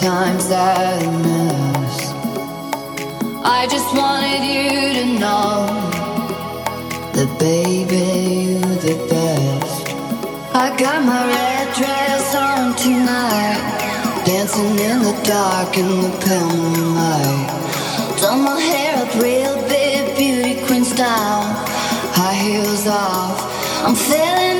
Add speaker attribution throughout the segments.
Speaker 1: times that I miss. I just wanted you to know that, baby, you're the best. I got my red dress on tonight, dancing in the dark in the pale moonlight. Done my hair up real big, beauty queen style, high heels off. I'm feeling.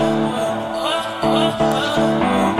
Speaker 1: oh, oh, oh, oh. oh, oh.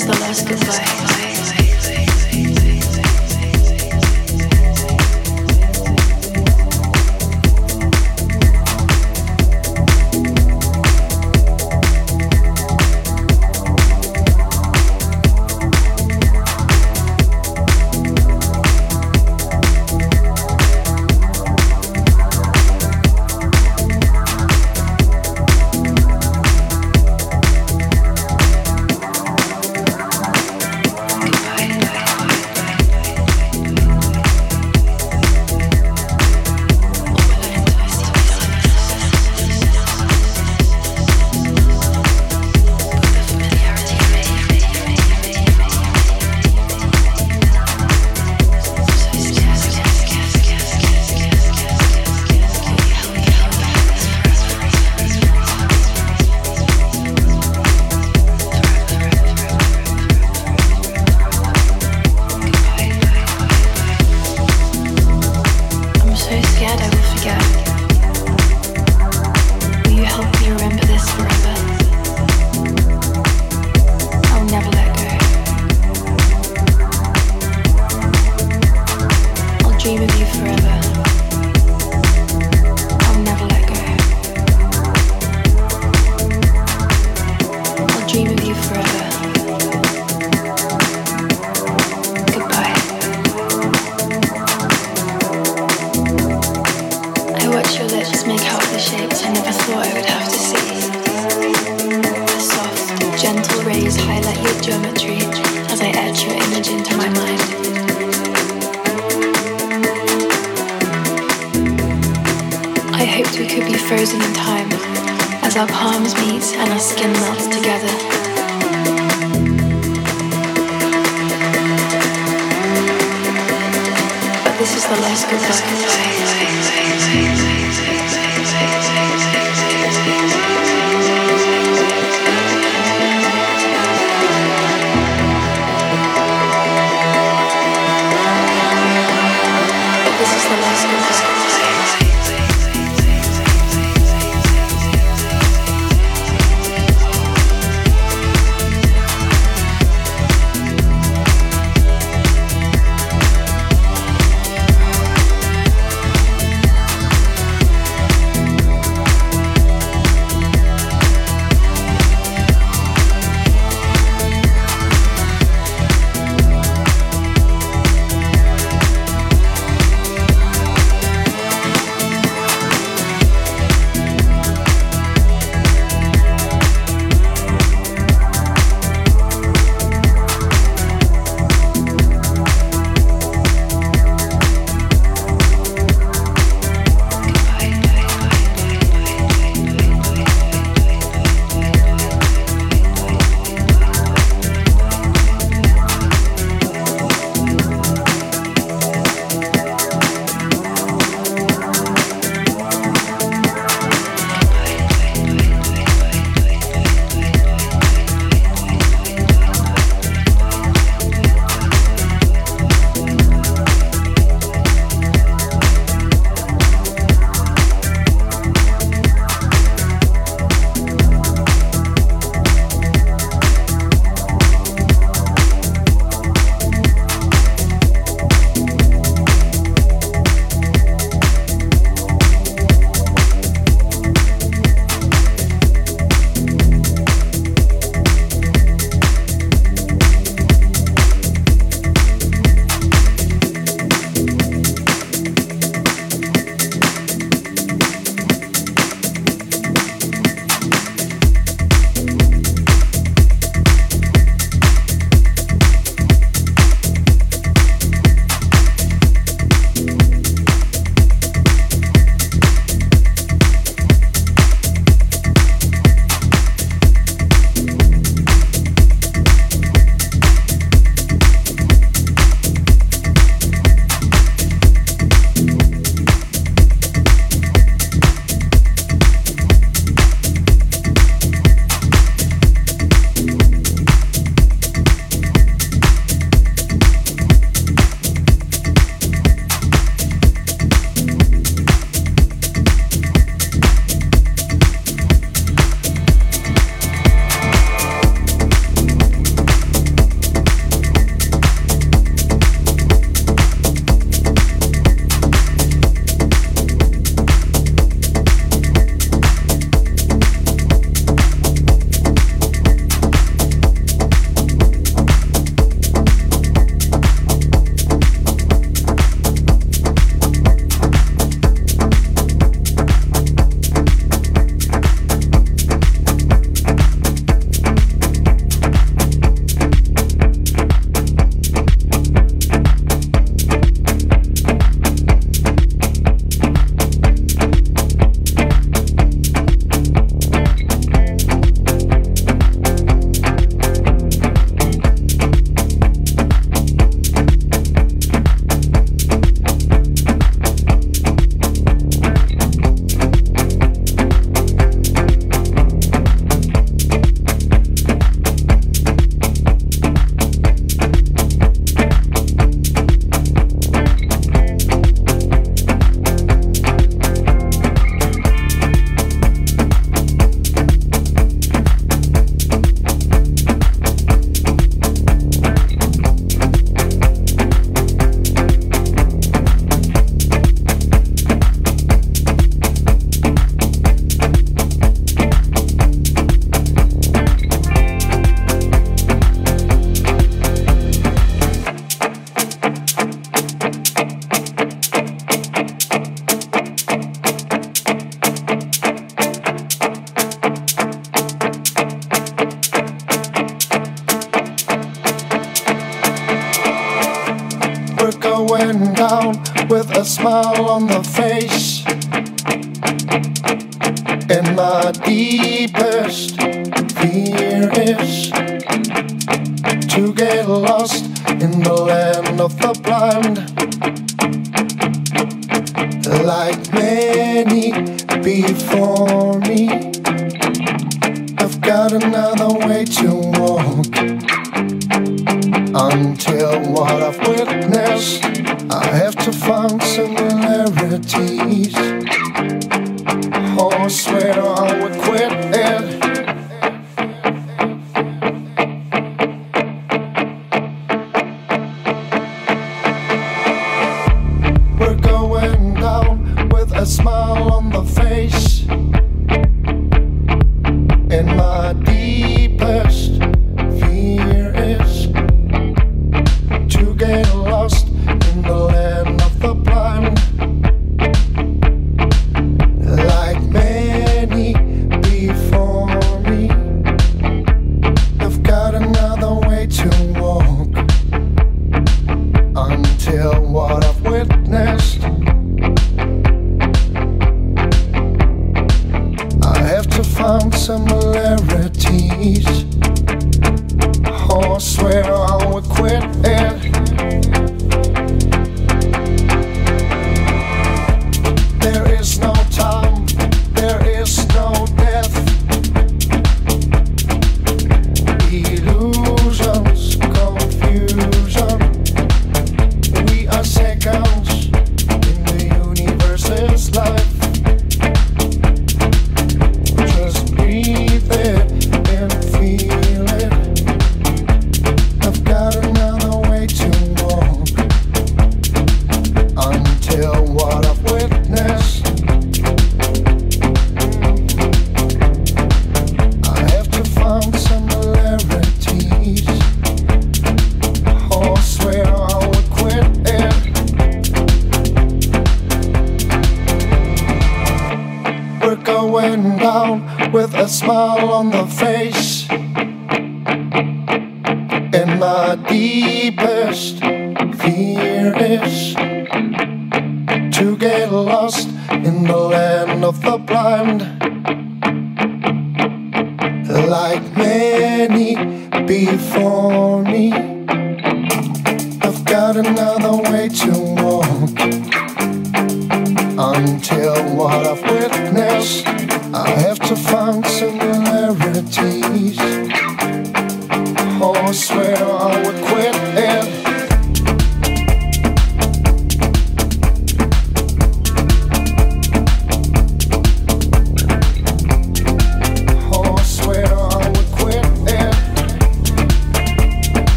Speaker 2: Is the last goodbye.
Speaker 3: noise.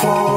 Speaker 3: fall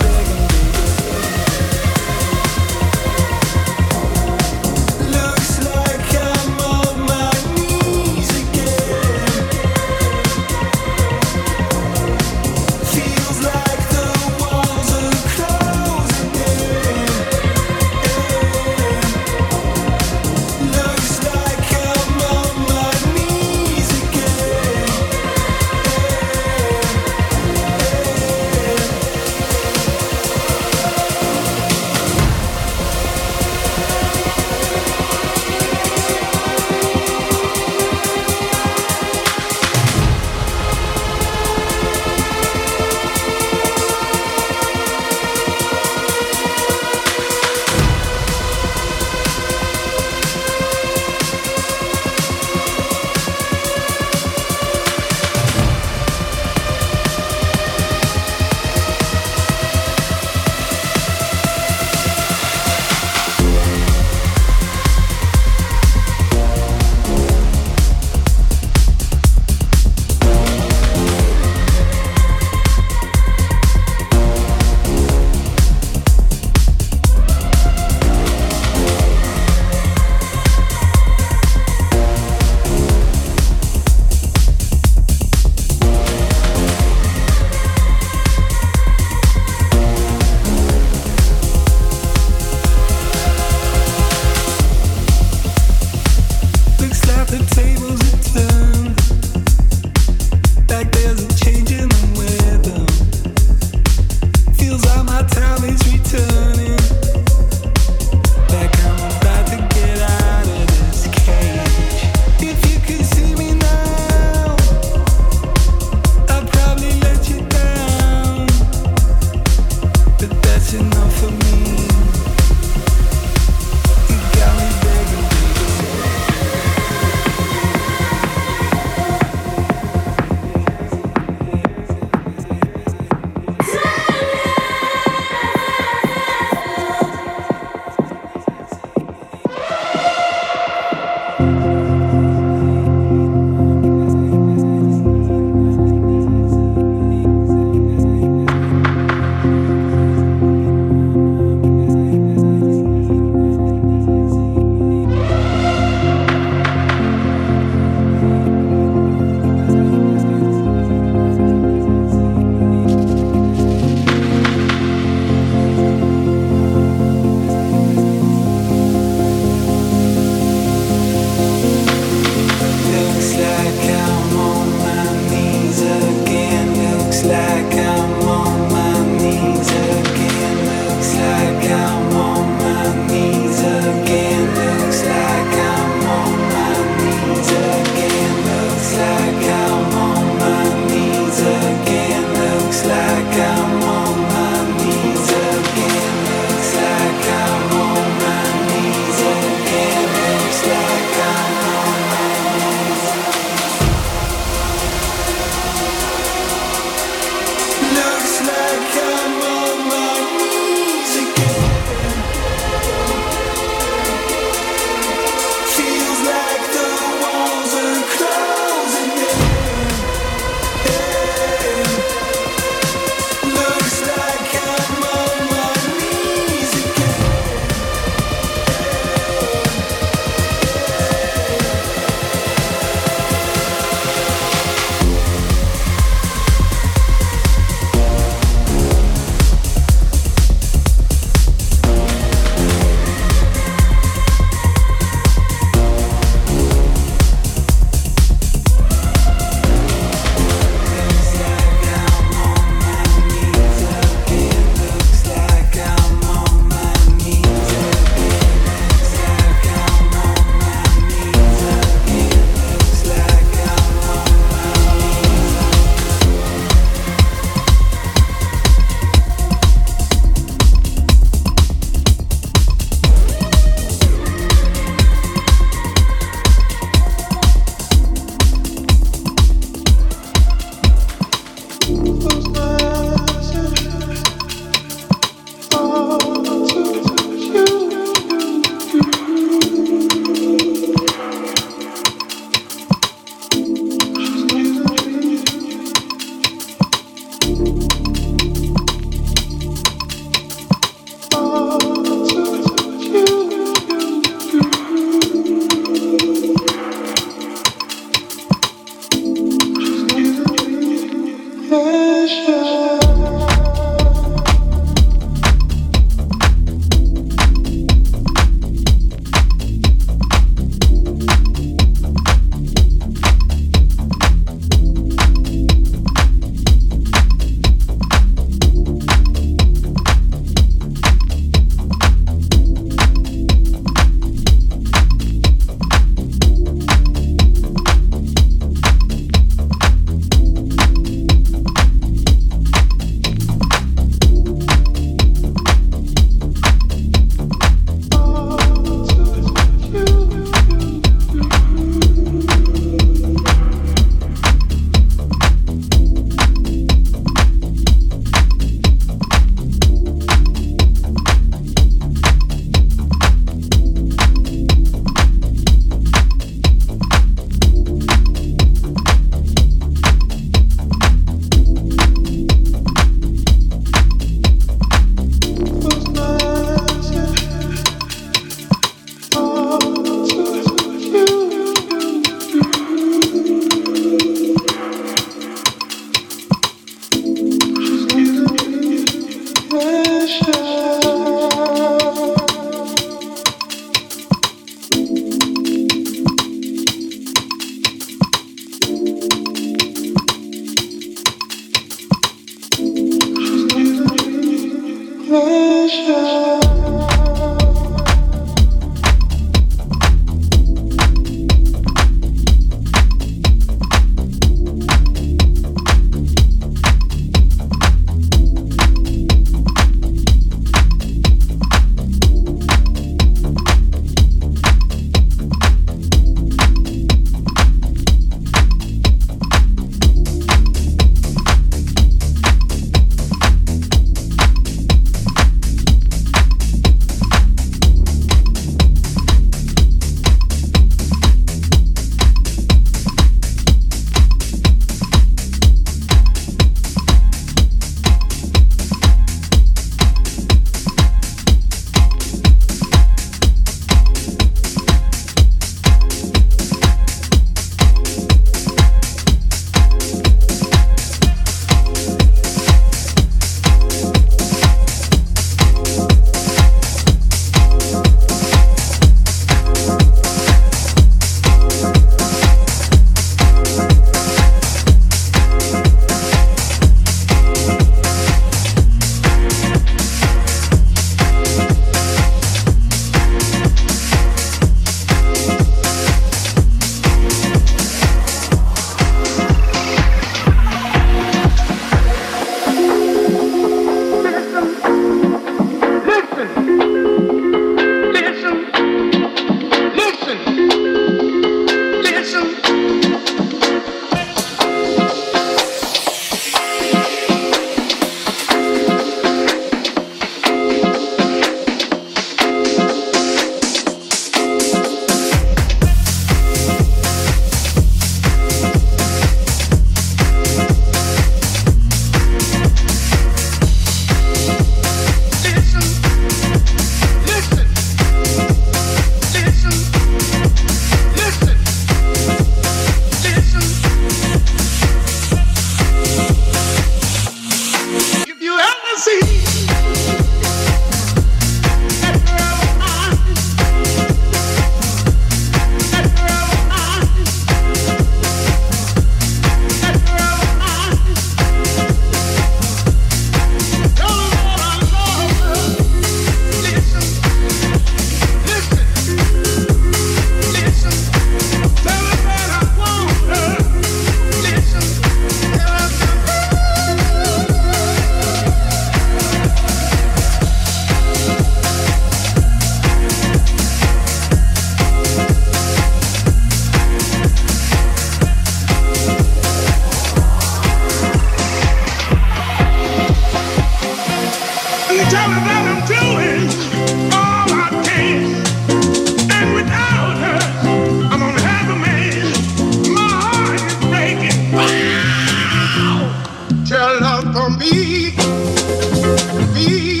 Speaker 4: Be.